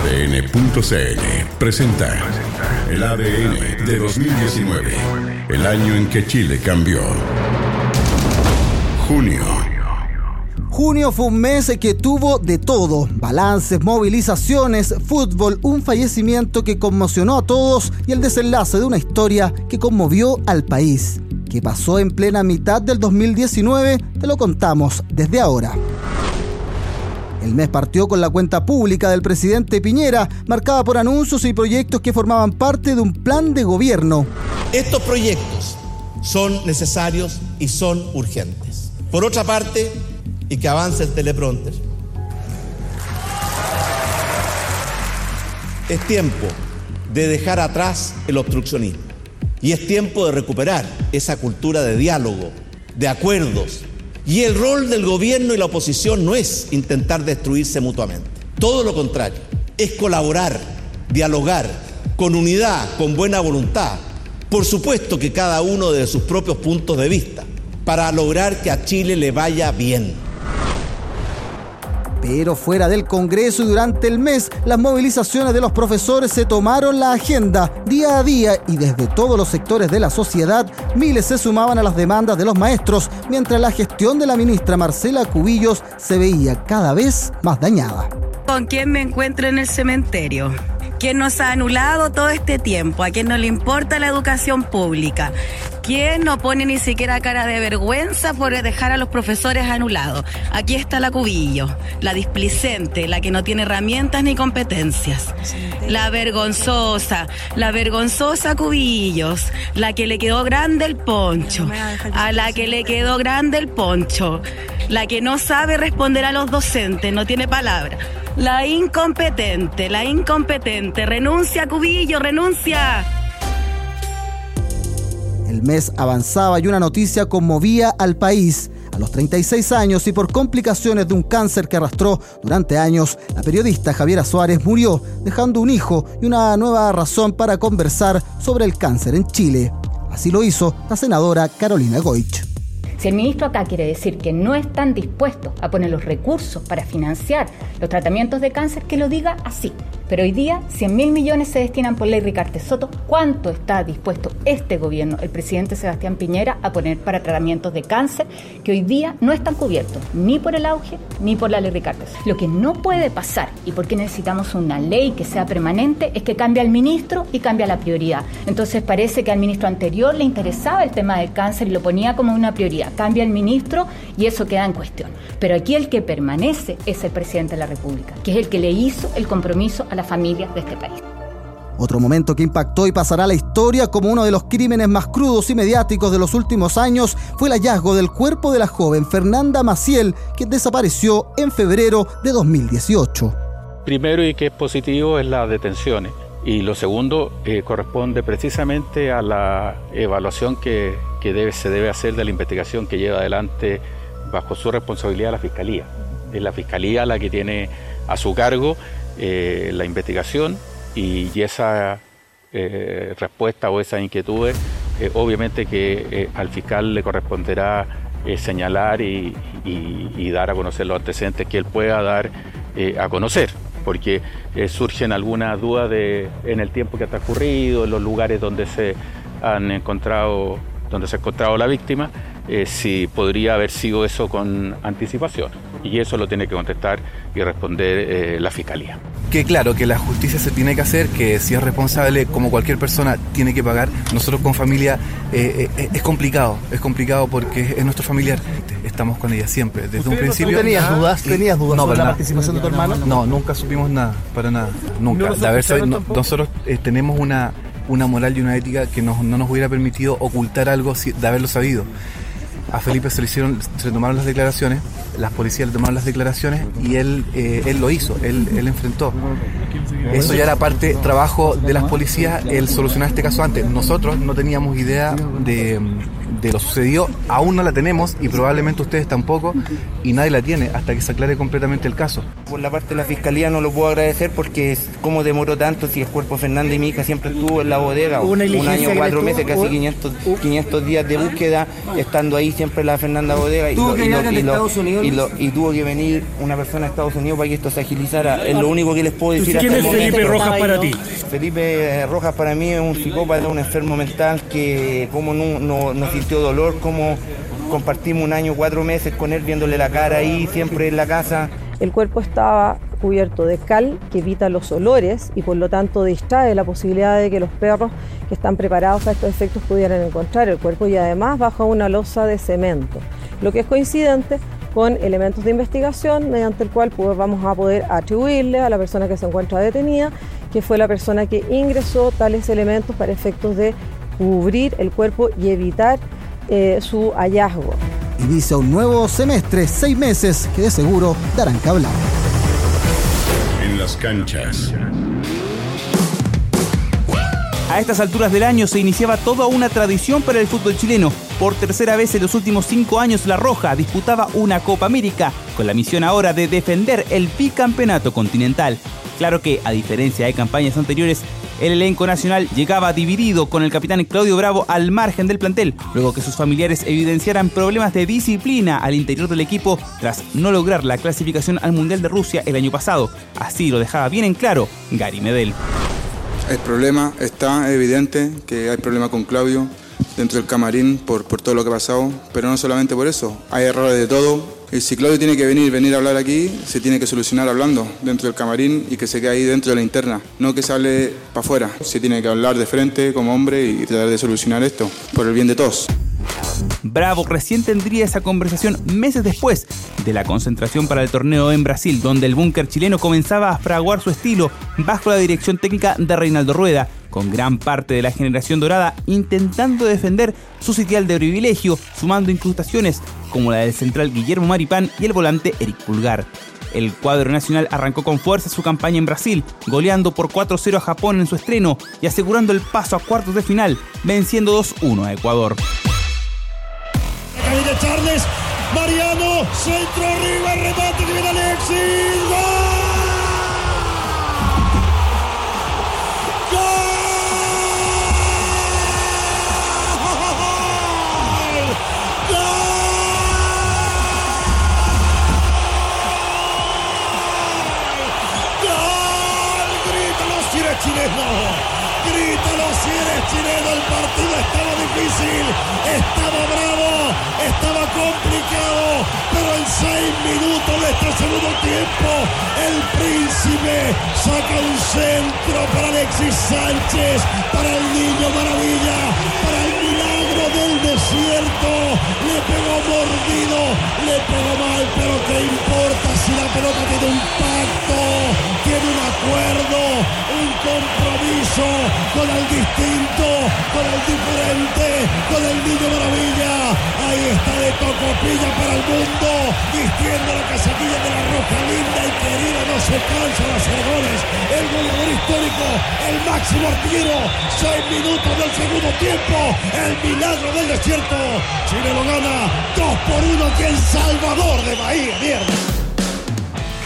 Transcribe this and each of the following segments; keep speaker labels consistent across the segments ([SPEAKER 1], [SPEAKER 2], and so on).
[SPEAKER 1] ADN.cl presenta el ADN de 2019, el año en que Chile cambió. Junio.
[SPEAKER 2] Junio fue un mes que tuvo de todo, balances, movilizaciones, fútbol, un fallecimiento que conmocionó a todos y el desenlace de una historia que conmovió al país. ¿Qué pasó en plena mitad del 2019? Te lo contamos desde ahora. El mes partió con la cuenta pública del presidente Piñera, marcada por anuncios y proyectos que formaban parte de un plan de gobierno.
[SPEAKER 3] Estos proyectos son necesarios y son urgentes. Por otra parte, y que avance el teleprompter. Es tiempo de dejar atrás el obstruccionismo y es tiempo de recuperar esa cultura de diálogo, de acuerdos, y el rol del gobierno y la oposición no es intentar destruirse mutuamente. Todo lo contrario, es colaborar, dialogar, con unidad, con buena voluntad. Por supuesto que cada uno de sus propios puntos de vista, para lograr que a Chile le vaya bien.
[SPEAKER 2] Pero fuera del Congreso y durante el mes, las movilizaciones de los profesores se tomaron la agenda día a día y desde todos los sectores de la sociedad, miles se sumaban a las demandas de los maestros, mientras la gestión de la ministra Marcela Cubillos se veía cada vez más dañada.
[SPEAKER 4] ¿Con quién me encuentro en el cementerio? ¿Quién nos ha anulado todo este tiempo? ¿A quién no le importa la educación pública? ¿Quién no pone ni siquiera cara de vergüenza por dejar a los profesores anulados? Aquí está la cubillo, la displicente, la que no tiene herramientas ni competencias. La vergonzosa, la vergonzosa cubillos, la que le quedó grande el poncho, a la que le quedó grande el poncho, la que no sabe responder a los docentes, no tiene palabra. La incompetente, la incompetente. Renuncia, Cubillo, renuncia.
[SPEAKER 2] El mes avanzaba y una noticia conmovía al país. A los 36 años y por complicaciones de un cáncer que arrastró durante años, la periodista Javiera Suárez murió, dejando un hijo y una nueva razón para conversar sobre el cáncer en Chile. Así lo hizo la senadora Carolina Goich.
[SPEAKER 5] Si el ministro acá quiere decir que no están dispuestos a poner los recursos para financiar los tratamientos de cáncer, que lo diga así. Pero hoy día 100 mil millones se destinan por ley Ricardo Soto. ¿Cuánto está dispuesto este gobierno, el presidente Sebastián Piñera, a poner para tratamientos de cáncer que hoy día no están cubiertos ni por el auge ni por la ley Ricardo? Lo que no puede pasar y por qué necesitamos una ley que sea permanente es que cambia el ministro y cambia la prioridad. Entonces parece que al ministro anterior le interesaba el tema del cáncer y lo ponía como una prioridad. Cambia el ministro y eso queda en cuestión. Pero aquí el que permanece es el presidente de la República, que es el que le hizo el compromiso a la familias de este país.
[SPEAKER 2] Otro momento que impactó y pasará a la historia como uno de los crímenes más crudos y mediáticos de los últimos años fue el hallazgo del cuerpo de la joven Fernanda Maciel, que desapareció en febrero de 2018.
[SPEAKER 6] Primero y que es positivo es las detenciones. Y lo segundo eh, corresponde precisamente a la evaluación que, que debe, se debe hacer de la investigación que lleva adelante bajo su responsabilidad la Fiscalía. Es la Fiscalía la que tiene a su cargo eh, la investigación y, esa eh, respuesta o esas inquietudes, eh, obviamente que al fiscal le corresponderá señalar y, dar a conocer los antecedentes que él pueda dar a conocer, porque surgen algunas dudas de, en el tiempo que ha transcurrido, en los lugares donde se han encontrado, donde se ha encontrado la víctima, si podría haber sido eso con anticipación. Y eso lo tiene que contestar y responder la Fiscalía
[SPEAKER 7] que claro, que la justicia se tiene que hacer, que si es responsable, como cualquier persona, tiene que pagar. Nosotros con familia eh, eh, es complicado, es complicado porque es nuestro familiar. Estamos con ella siempre, desde un principio.
[SPEAKER 2] ¿Tenías dudas? ¿Tenías dudas
[SPEAKER 7] no,
[SPEAKER 2] sobre la participación de tu hermano?
[SPEAKER 7] No, nunca supimos nada, para nada, nunca. nosotros eh, tenemos una, una moral y una ética que no nos hubiera permitido ocultar algo de haberlo sabido. A Felipe se le hicieron, se tomaron las declaraciones, las policías le tomaron las declaraciones y él, eh, él lo hizo, él, él enfrentó. Eso ya era parte trabajo de las policías el solucionar este caso antes. Nosotros no teníamos idea de, de lo sucedido aún no la tenemos y probablemente ustedes tampoco y nadie la tiene hasta que se aclare completamente el caso.
[SPEAKER 8] Por la parte de la fiscalía no lo puedo agradecer porque como demoró tanto si el cuerpo Fernández y mi hija siempre estuvo en la bodega, un año, cuatro meses, casi 500, 500 días de búsqueda, estando ahí siempre la Fernanda Bodega y, tuvo que venir una persona de Estados Unidos para que esto se agilizara. Es lo único que les puedo decir.
[SPEAKER 9] ¿Quién es Felipe Rojas para ti?
[SPEAKER 8] Felipe Rojas para mí es un psicópata, un enfermo mental que como no, no, dolor, como compartimos un año, cuatro meses con él viéndole la cara ahí, siempre en la casa.
[SPEAKER 10] El cuerpo estaba cubierto de cal que evita los olores y por lo tanto distrae la posibilidad de que los perros que están preparados para estos efectos pudieran encontrar el cuerpo y además bajo una losa de cemento, lo que es coincidente con elementos de investigación mediante el cual pues, vamos a poder atribuirle a la persona que se encuentra detenida que fue la persona que ingresó tales elementos para efectos de cubrir el cuerpo y evitar eh, su hallazgo.
[SPEAKER 2] Inicia un nuevo semestre, seis meses que de seguro darán que hablar.
[SPEAKER 1] En las canchas.
[SPEAKER 11] A estas alturas del año se iniciaba toda una tradición para el fútbol chileno. Por tercera vez en los últimos cinco años, La Roja disputaba una Copa América, con la misión ahora de defender el bicampeonato continental. Claro que, a diferencia de campañas anteriores, el elenco nacional llegaba dividido con el capitán Claudio Bravo al margen del plantel, luego que sus familiares evidenciaran problemas de disciplina al interior del equipo tras no lograr la clasificación al Mundial de Rusia el año pasado. Así lo dejaba bien en claro Gary Medel.
[SPEAKER 12] El problema está evidente que hay problema con Claudio dentro del camarín por, por todo lo que ha pasado, pero no solamente por eso, hay errores de todo. Y si Claudio tiene que venir, venir a hablar aquí, se tiene que solucionar hablando dentro del camarín y que se quede ahí dentro de la interna, no que sale para afuera. Se tiene que hablar de frente como hombre y tratar de solucionar esto por el bien de todos.
[SPEAKER 11] Bravo recién tendría esa conversación meses después de la concentración para el torneo en Brasil, donde el búnker chileno comenzaba a fraguar su estilo bajo la dirección técnica de Reinaldo Rueda, con gran parte de la generación dorada intentando defender su sitial de privilegio, sumando incrustaciones como la del central Guillermo Maripán y el volante Eric Pulgar. El cuadro nacional arrancó con fuerza su campaña en Brasil, goleando por 4-0 a Japón en su estreno y asegurando el paso a cuartos de final, venciendo 2-1 a Ecuador.
[SPEAKER 9] Mariano, centro arriba, remate. ¡Gol! El príncipe saca un centro para Alexis Sánchez, para el niño maravilla, para el milagro del desierto, le pegó mordido, le pegó mal, pero qué importa si la pelota tiene un pacto, tiene un acuerdo, un compromiso con el distinto, con el diferente, con el niño Tocopilla para el mundo, vistiendo la casetilla de la roja linda y querida, no se cansa de hacer. El goleador histórico, el máximo artillero, seis minutos del segundo tiempo, el milagro del desierto. Chile lo gana, dos por uno aquí en Salvador de Bahía, mierda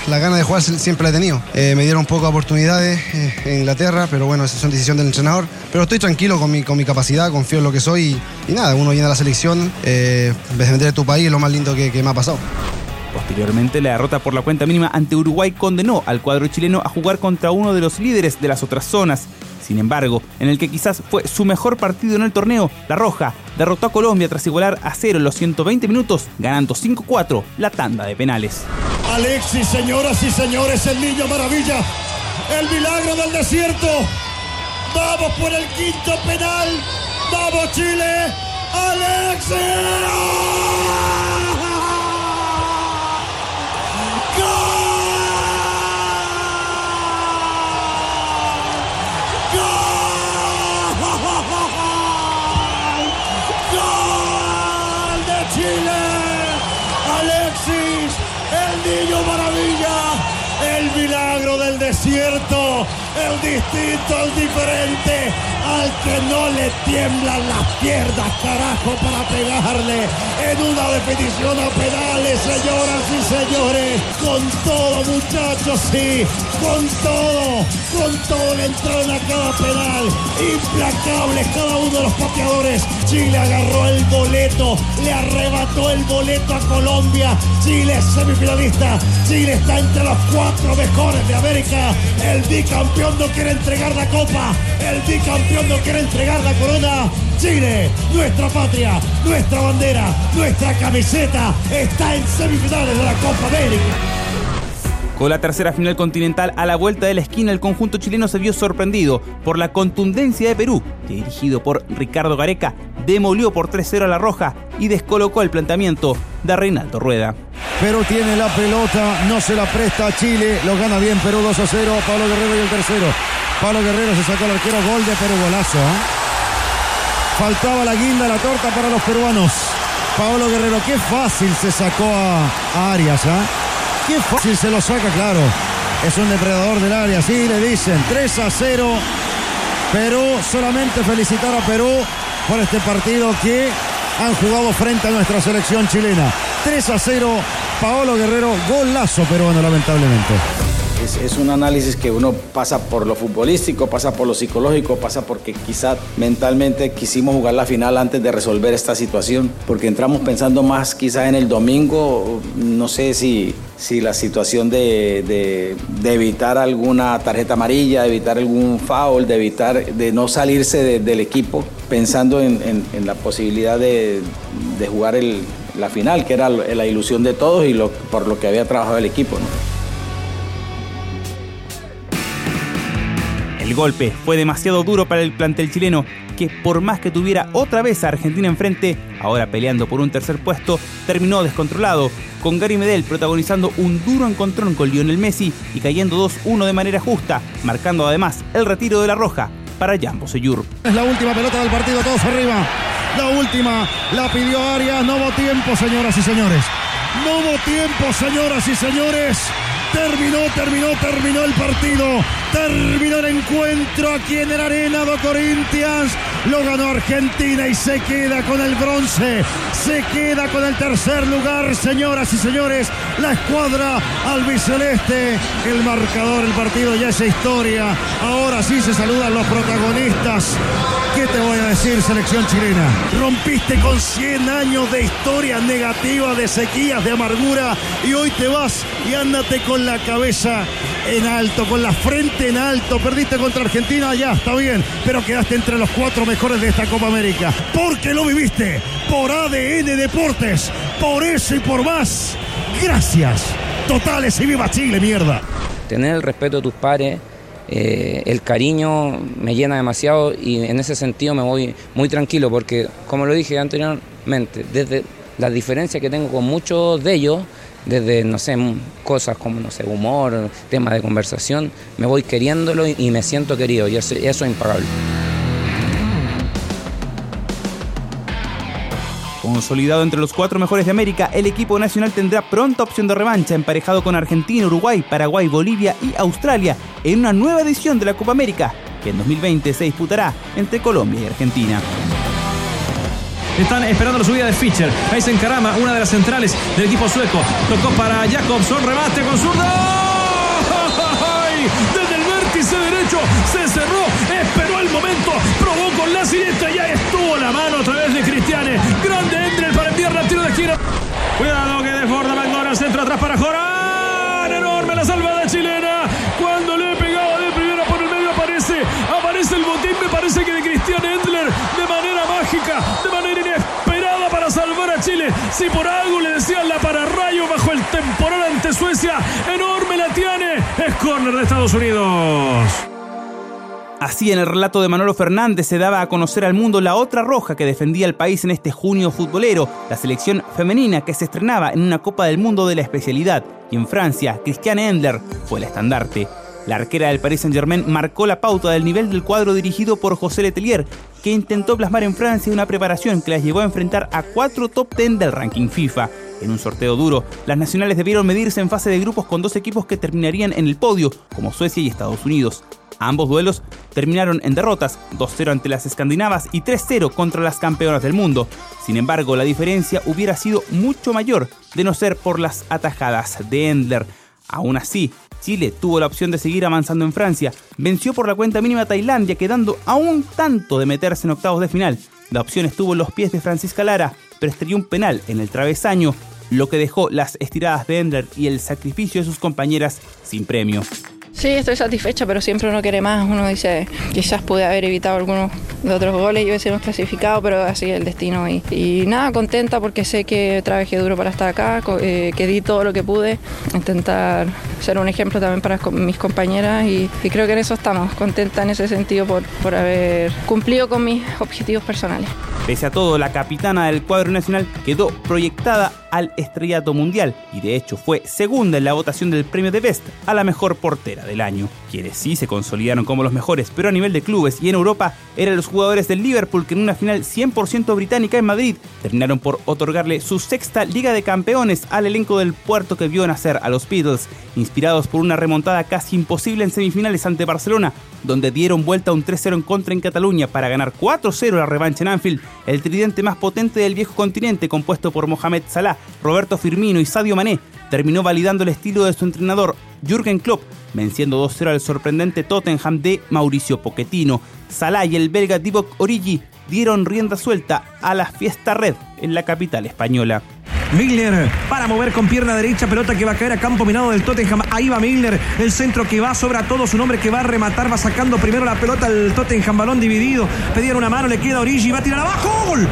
[SPEAKER 13] la gana de jugar siempre la he tenido. Eh, me dieron pocas oportunidades eh, en Inglaterra, pero bueno, esa son decisiones del entrenador. Pero estoy tranquilo con mi, con mi capacidad, confío en lo que soy y, nada, uno viene a la selección, eh, defender tu país es lo más lindo que, que me ha pasado.
[SPEAKER 11] Posteriormente, la derrota por la cuenta mínima ante Uruguay condenó al cuadro chileno a jugar contra uno de los líderes de las otras zonas. Sin embargo, en el que quizás fue su mejor partido en el torneo, La Roja derrotó a Colombia tras igualar a cero en los 120 minutos, ganando 5-4 la tanda de penales.
[SPEAKER 9] Alexis, señoras y señores, el niño maravilla, el milagro del desierto. Vamos por el quinto penal. Vamos Chile. Alexis. Desierto,
[SPEAKER 14] el distinto, el diferente, al que no le tiemblan las piernas, carajo, para pegarle en una definición a penales, señoras y señores. Con todo, muchachos, sí, con todo, con todo le entraron a cada penal. Implacables cada uno de los pateadores. Chile agarró el boleto, le arrebató el boleto a Colombia. Chile es semifinalista. Chile está entre los cuatro mejores de América. El bicampeón no quiere entregar la copa. El bicampeón no quiere entregar la corona. Chile, nuestra patria, nuestra bandera, nuestra camiseta está en semifinales de la Copa América.
[SPEAKER 11] Con la tercera final continental a la vuelta de la esquina, el conjunto chileno se vio sorprendido por la contundencia de Perú, dirigido por Ricardo Gareca, demolió por 3-0 a la Roja y descolocó el planteamiento de Reinaldo Rueda.
[SPEAKER 9] Perú tiene la pelota, no se la presta a Chile, lo gana bien Perú 2 a 0, Pablo Guerrero y el tercero. Pablo Guerrero se sacó el arquero, gol de Perú, golazo. ¿eh? Faltaba la guinda, la torta para los peruanos. Pablo Guerrero, qué fácil se sacó a, Arias, ¿ah? Qué fácil se lo saca, claro. Es un depredador del área, sí, le dicen. 3 a 0. Perú, solamente felicitar a Perú por este partido que han jugado frente a nuestra selección chilena. 3 a 0, Paolo Guerrero, golazo peruano lamentablemente.
[SPEAKER 15] Es, un análisis que uno pasa por lo futbolístico, pasa por lo psicológico, pasa porque quizá mentalmente quisimos jugar la final antes de resolver esta situación, porque entramos pensando más quizá en el domingo, no sé si, si la situación de, evitar alguna tarjeta amarilla, de evitar algún foul, de evitar, de no salirse del equipo, pensando en, la posibilidad de, jugar la final, que era la ilusión de todos y por lo que había trabajado el equipo.
[SPEAKER 11] El golpe fue demasiado duro para el plantel chileno, que por más que tuviera otra vez a Argentina enfrente, ahora peleando por un tercer puesto, terminó descontrolado, con Gary Medel protagonizando un duro encontrón con Lionel Messi y cayendo 2-1 de manera justa, marcando además el retiro de la roja para Jambo Seyur.
[SPEAKER 9] Es la última pelota del partido, todos arriba. La última la pidió Arias, no hubo tiempo, señoras y señores. No hubo tiempo, señoras y señores. Terminó, terminó, terminó el partido. Terminó el encuentro aquí en el Arena do Corinthians. Lo ganó Argentina y se queda con el bronce. Se queda con el tercer lugar, señoras y señores. La escuadra albiceleste. El marcador, el partido ya es historia. Ahora sí se saludan los protagonistas. ¿Qué te voy a decir, selección chilena? Rompiste con 100 años de historia negativa, de sequías, de amargura. Y hoy te vas y ándate con la cabeza en alto, con la frente en alto. Perdiste contra Argentina, ya está bien, pero quedaste entre los cuatro mejores de esta Copa América. Porque lo viviste por ADN Deportes, por eso y por más. Gracias. Totales y viva Chile, mierda.
[SPEAKER 16] Tener el respeto de tus pares. Eh, el cariño me llena demasiado y en ese sentido me voy muy tranquilo porque, como lo dije anteriormente, desde la diferencia que tengo con muchos de ellos, desde, no sé, cosas como, no sé, humor, temas de conversación, me voy queriéndolo y me siento querido y eso, es impagable.
[SPEAKER 11] Consolidado entre los cuatro mejores de América, el equipo nacional tendrá pronta opción de revancha emparejado con Argentina, Uruguay, Paraguay, Bolivia y Australia en una nueva edición de la Copa América que en 2020 se disputará entre Colombia y Argentina.
[SPEAKER 17] Están esperando la subida de Fischer. Ahí se encarama una de las centrales del equipo sueco. Tocó para Jacobson. Rebate con zurdo. Desde el vértice derecho se cerró. Esperó el momento. Probó con la siniestra. Ya estuvo la mano a través de Cristiane. Grande Endrel para enviar la tiro de esquina. Cuidado que desborda McDonald. Centro atrás para Jorán. Enorme la salvada chilena. El. Me parece que de Cristian Endler. De manera mágica. De manera salvar a Chile. Si por algo le decían la pararrayo bajo el temporal ante Suecia, enorme la tiene. Es córner de Estados Unidos.
[SPEAKER 11] Así en el relato de Manolo Fernández se daba a conocer al mundo la otra roja que defendía el país en este junio futbolero, la selección femenina que se estrenaba en una Copa del Mundo de la especialidad y en Francia, Christiane Endler fue el estandarte. La arquera del Paris Saint-Germain marcó la pauta del nivel del cuadro dirigido por José Letelier, que intentó plasmar en Francia una preparación que las llevó a enfrentar a cuatro top 10 del ranking FIFA. En un sorteo duro, las nacionales debieron medirse en fase de grupos con dos equipos que terminarían en el podio, como Suecia y Estados Unidos. Ambos duelos terminaron en derrotas, 2-0 ante las escandinavas y 3-0 contra las campeonas del mundo. Sin embargo, la diferencia hubiera sido mucho mayor de no ser por las atajadas de Endler. Aún así, Chile tuvo la opción de seguir avanzando en Francia, venció por la cuenta mínima a Tailandia, quedando a un tanto de meterse en octavos de final. La opción estuvo en los pies de Francisca Lara, pero estrelló un penal en el travesaño, lo que dejó las estiradas de Endler y el sacrificio de sus compañeras sin premio.
[SPEAKER 18] Sí, estoy satisfecha, pero siempre uno quiere más. Uno dice, quizás pude haber evitado algunos de otros goles y hubiésemos clasificado, pero así es el destino. Y, y nada, contenta porque sé que trabajé duro para estar acá, eh, que di todo lo que pude, intentar ser un ejemplo también para mis compañeras y, creo que en eso estamos, contenta en ese sentido por, por haber cumplido con mis objetivos personales.
[SPEAKER 11] Pese a todo, la capitana del cuadro nacional quedó proyectada al estrellato mundial y de hecho fue segunda en la votación del premio de Best a la mejor portera del año. Quienes sí se consolidaron como los mejores, pero a nivel de clubes y en Europa, eran los jugadores del Liverpool que en una final 100% británica en Madrid terminaron por otorgarle su sexta Liga de Campeones al elenco del puerto que vio nacer a los Beatles, inspirados por una remontada casi imposible en semifinales ante Barcelona, donde dieron vuelta un 3-0 en contra en Cataluña para ganar 4-0 la revancha en Anfield, el tridente más potente del viejo continente compuesto por Mohamed Salah, Roberto Firmino y Sadio Mané, terminó validando el estilo de su entrenador Jürgen Klopp, venciendo 2-0 al sorprendente Tottenham de Mauricio Pochettino. Salah y el belga Divock Origi dieron rienda suelta a la fiesta red en la capital española.
[SPEAKER 19] Milner para mover con pierna derecha, pelota que va a caer a campo minado del Tottenham. Ahí va Milner, el centro que va sobre todo, su nombre que va a rematar, va sacando primero la pelota al Tottenham, balón dividido. Pedían una mano, le queda Origi, va a tirar abajo. ¡Gol!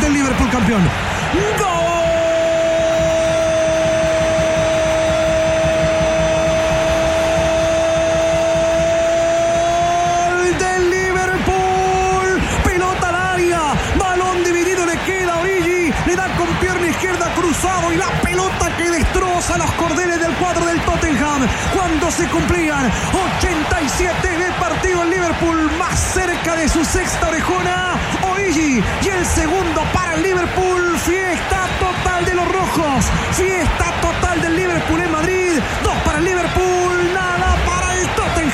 [SPEAKER 19] del Liverpool campeón. ¡Gol! del Liverpool. Pelota al área. Balón dividido le queda a Origi. Con pierna izquierda cruzado y la pelota que destroza los cordeles del cuadro del Tottenham. Cuando se cumplían 87 de partido el Liverpool más cerca de su sexta orejona. Origi y el segundo para el Liverpool. Fiesta total de los rojos. Fiesta total del Liverpool en Madrid. Dos para el Liverpool. Nada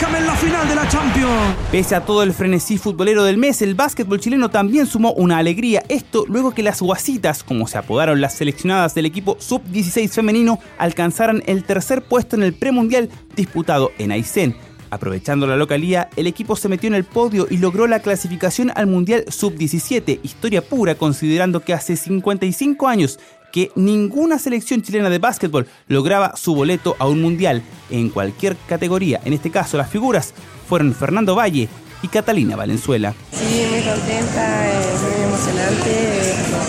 [SPEAKER 19] En la final de la Champions.
[SPEAKER 11] Pese a todo el frenesí futbolero del mes, el básquetbol chileno también sumó una alegría. Esto luego que las guasitas, como se apodaron las seleccionadas del equipo sub-16 femenino, alcanzaran el tercer puesto en el premundial disputado en Aysén. Aprovechando la localía, el equipo se metió en el podio y logró la clasificación al Mundial Sub-17, historia pura considerando que hace 55 años que ninguna selección chilena de básquetbol lograba su boleto a un mundial en cualquier categoría. En este caso, las figuras fueron Fernando Valle y Catalina Valenzuela.
[SPEAKER 20] Sí, muy contenta, eh, muy emocionante.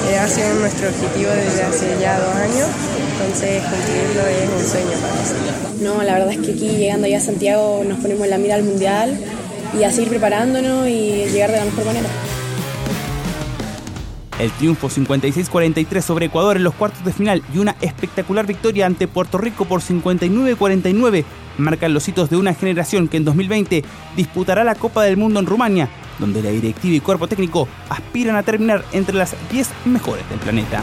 [SPEAKER 20] Eh, ha sido nuestro objetivo desde hace ya dos años, entonces cumplirlo es un sueño para nosotros.
[SPEAKER 21] No, la verdad es que aquí llegando ya a Santiago nos ponemos en la mira al mundial y a seguir preparándonos y llegar de la mejor manera.
[SPEAKER 11] El triunfo 56-43 sobre Ecuador en los cuartos de final y una espectacular victoria ante Puerto Rico por 59-49 marcan los hitos de una generación que en 2020 disputará la Copa del Mundo en Rumania, donde la directiva y cuerpo técnico aspiran a terminar entre las 10 mejores del planeta.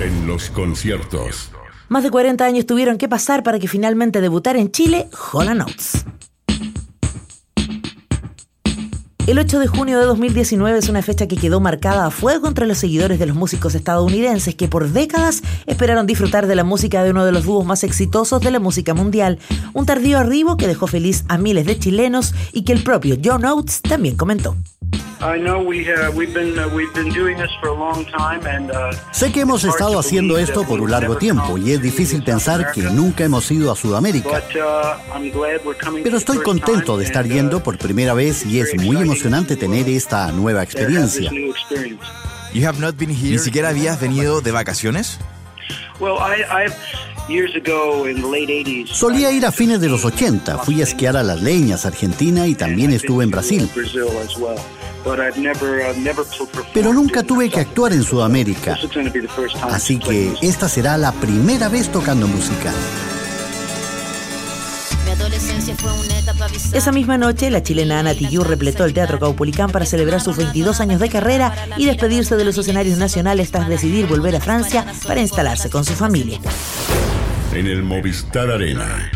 [SPEAKER 1] En los conciertos.
[SPEAKER 22] Más de 40 años tuvieron que pasar para que finalmente debutara en Chile Hola Notes. El 8 de junio de 2019 es una fecha que quedó marcada a fuego entre los seguidores de los músicos estadounidenses que por décadas esperaron disfrutar de la música de uno de los dúos más exitosos de la música mundial. Un tardío arribo que dejó feliz a miles de chilenos y que el propio John Oates también comentó.
[SPEAKER 23] Sé que hemos estado haciendo esto por un largo tiempo y es difícil pensar que nunca hemos ido a Sudamérica. Pero estoy contento de estar yendo por primera vez y es muy emocionante tener esta nueva experiencia.
[SPEAKER 24] ¿Ni siquiera habías venido de vacaciones?
[SPEAKER 23] Solía ir a fines de los 80, fui a esquiar a Las Leñas, Argentina y también estuve en Brasil. Pero nunca tuve que actuar en Sudamérica. Así que esta será la primera vez tocando música.
[SPEAKER 22] Esa misma noche, la chilena Ana Tijoux repletó el Teatro Caupolicán para celebrar sus 22 años de carrera y despedirse de los escenarios nacionales tras decidir volver a Francia para instalarse con su familia.
[SPEAKER 1] En el Movistar Arena.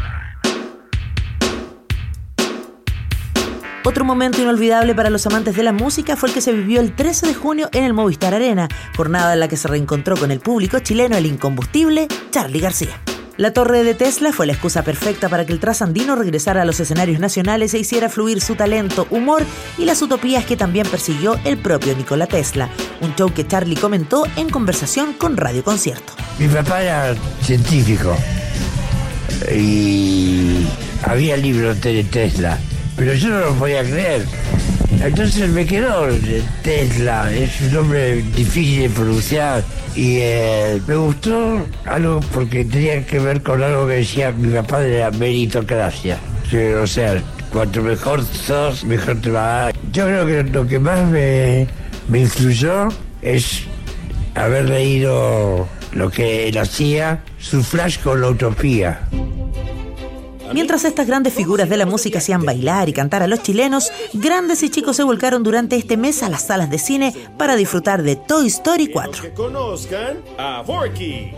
[SPEAKER 22] Otro momento inolvidable para los amantes de la música fue el que se vivió el 13 de junio en el Movistar Arena, jornada en la que se reencontró con el público chileno el incombustible Charlie García. La torre de Tesla fue la excusa perfecta para que el trasandino regresara a los escenarios nacionales e hiciera fluir su talento, humor y las utopías que también persiguió el propio Nikola Tesla, un show que Charlie comentó en conversación con Radio Concierto.
[SPEAKER 25] Mi papá era científico y había libros de Tesla, pero yo no lo podía creer. Entonces me quedó Tesla, es un nombre difícil de pronunciar y eh, me gustó algo porque tenía que ver con algo que decía mi papá de la meritocracia. o sea, cuanto mejor sos, mejor te va. Yo creo que lo que más me, me influyó es haber leído lo que él hacía, su flash con la utopía.
[SPEAKER 22] Mientras estas grandes figuras de la música hacían bailar y cantar a los chilenos, grandes y chicos se volcaron durante este mes a las salas de cine para disfrutar de Toy Story 4.
[SPEAKER 26] Que conozcan a Forky.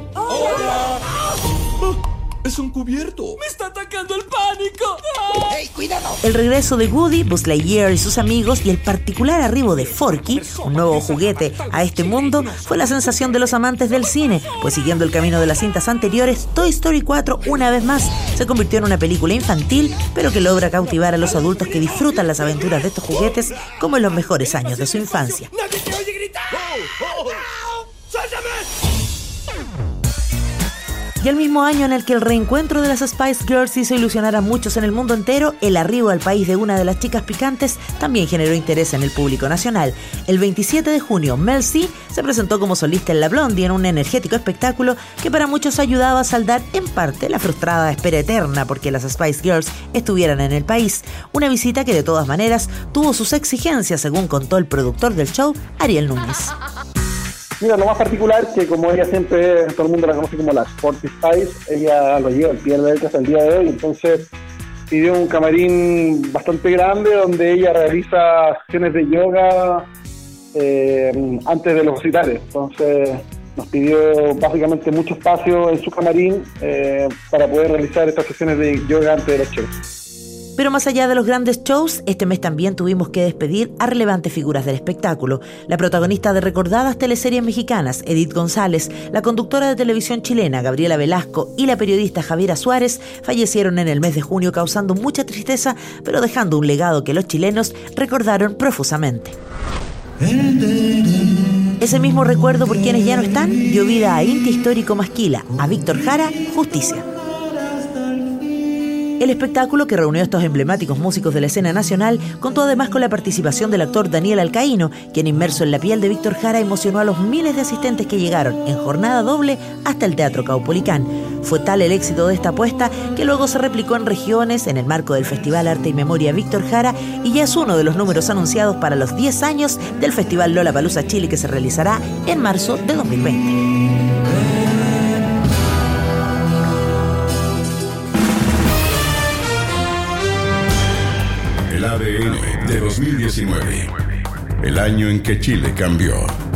[SPEAKER 27] ¡Es un cubierto!
[SPEAKER 24] ¡Me está atacando el pánico!
[SPEAKER 22] ¡Hey, cuidado! El regreso de Woody, Buzz Lightyear y sus amigos y el particular arribo de Forky, un nuevo juguete a este mundo, fue la sensación de los amantes del cine, pues siguiendo el camino de las cintas anteriores, Toy Story 4 una vez más se convirtió en una película infantil, pero que logra cautivar a los adultos que disfrutan las aventuras de estos juguetes como en los mejores años de su infancia.
[SPEAKER 24] ¡Nadie te oye gritar!
[SPEAKER 22] Y el mismo año en el que el reencuentro de las Spice Girls hizo ilusionar a muchos en el mundo entero, el arribo al país de una de las chicas picantes también generó interés en el público nacional. El 27 de junio, Mel C se presentó como solista en La Blondie en un energético espectáculo que para muchos ayudaba a saldar en parte la frustrada espera eterna porque las Spice Girls estuvieran en el país. Una visita que de todas maneras tuvo sus exigencias, según contó el productor del show, Ariel Núñez.
[SPEAKER 28] Mira, lo más particular que como ella siempre, todo el mundo la conoce como la Sporty Spice, ella lo lleva el pie de hasta el día de hoy, entonces pidió un camarín bastante grande donde ella realiza sesiones de yoga eh, antes de los recitales, entonces nos pidió básicamente mucho espacio en su camarín eh, para poder realizar estas sesiones de yoga antes de los shows.
[SPEAKER 22] Pero más allá de los grandes shows, este mes también tuvimos que despedir a relevantes figuras del espectáculo. La protagonista de recordadas teleseries mexicanas, Edith González, la conductora de televisión chilena, Gabriela Velasco, y la periodista Javiera Suárez fallecieron en el mes de junio causando mucha tristeza, pero dejando un legado que los chilenos recordaron profusamente. Ese mismo recuerdo por quienes ya no están dio vida a Inti Histórico Masquila, a Víctor Jara, Justicia. El espectáculo que reunió a estos emblemáticos músicos de la escena nacional contó además con la participación del actor Daniel Alcaíno, quien inmerso en la piel de Víctor Jara emocionó a los miles de asistentes que llegaron en jornada doble hasta el Teatro Caupolicán. Fue tal el éxito de esta apuesta que luego se replicó en regiones en el marco del Festival Arte y Memoria Víctor Jara y ya es uno de los números anunciados para los 10 años del Festival Lola Palusa Chile que se realizará en marzo de 2020.
[SPEAKER 1] De 2019. El año en que Chile cambió.